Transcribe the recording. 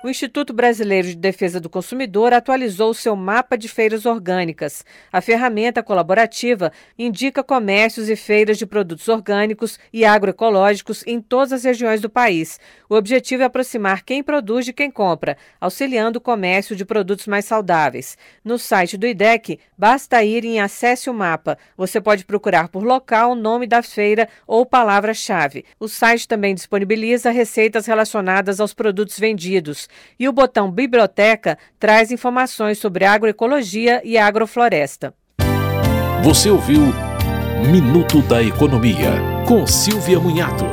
O Instituto Brasileiro de Defesa do Consumidor atualizou seu mapa de feiras orgânicas. A ferramenta colaborativa indica comércios e feiras de produtos orgânicos e agroecológicos em todas as regiões do país. O objetivo é aproximar quem produz de quem compra, auxiliando o comércio de produtos mais saudáveis. No site do IDEC, basta ir em Acesse o Mapa. Você pode procurar por local, nome da feira ou palavra-chave. O site também disponibiliza receitas relacionadas aos produtos vendidos. E o botão Biblioteca traz informações sobre agroecologia e agrofloresta. Você ouviu Minuto da Economia, com Silvia Munhato.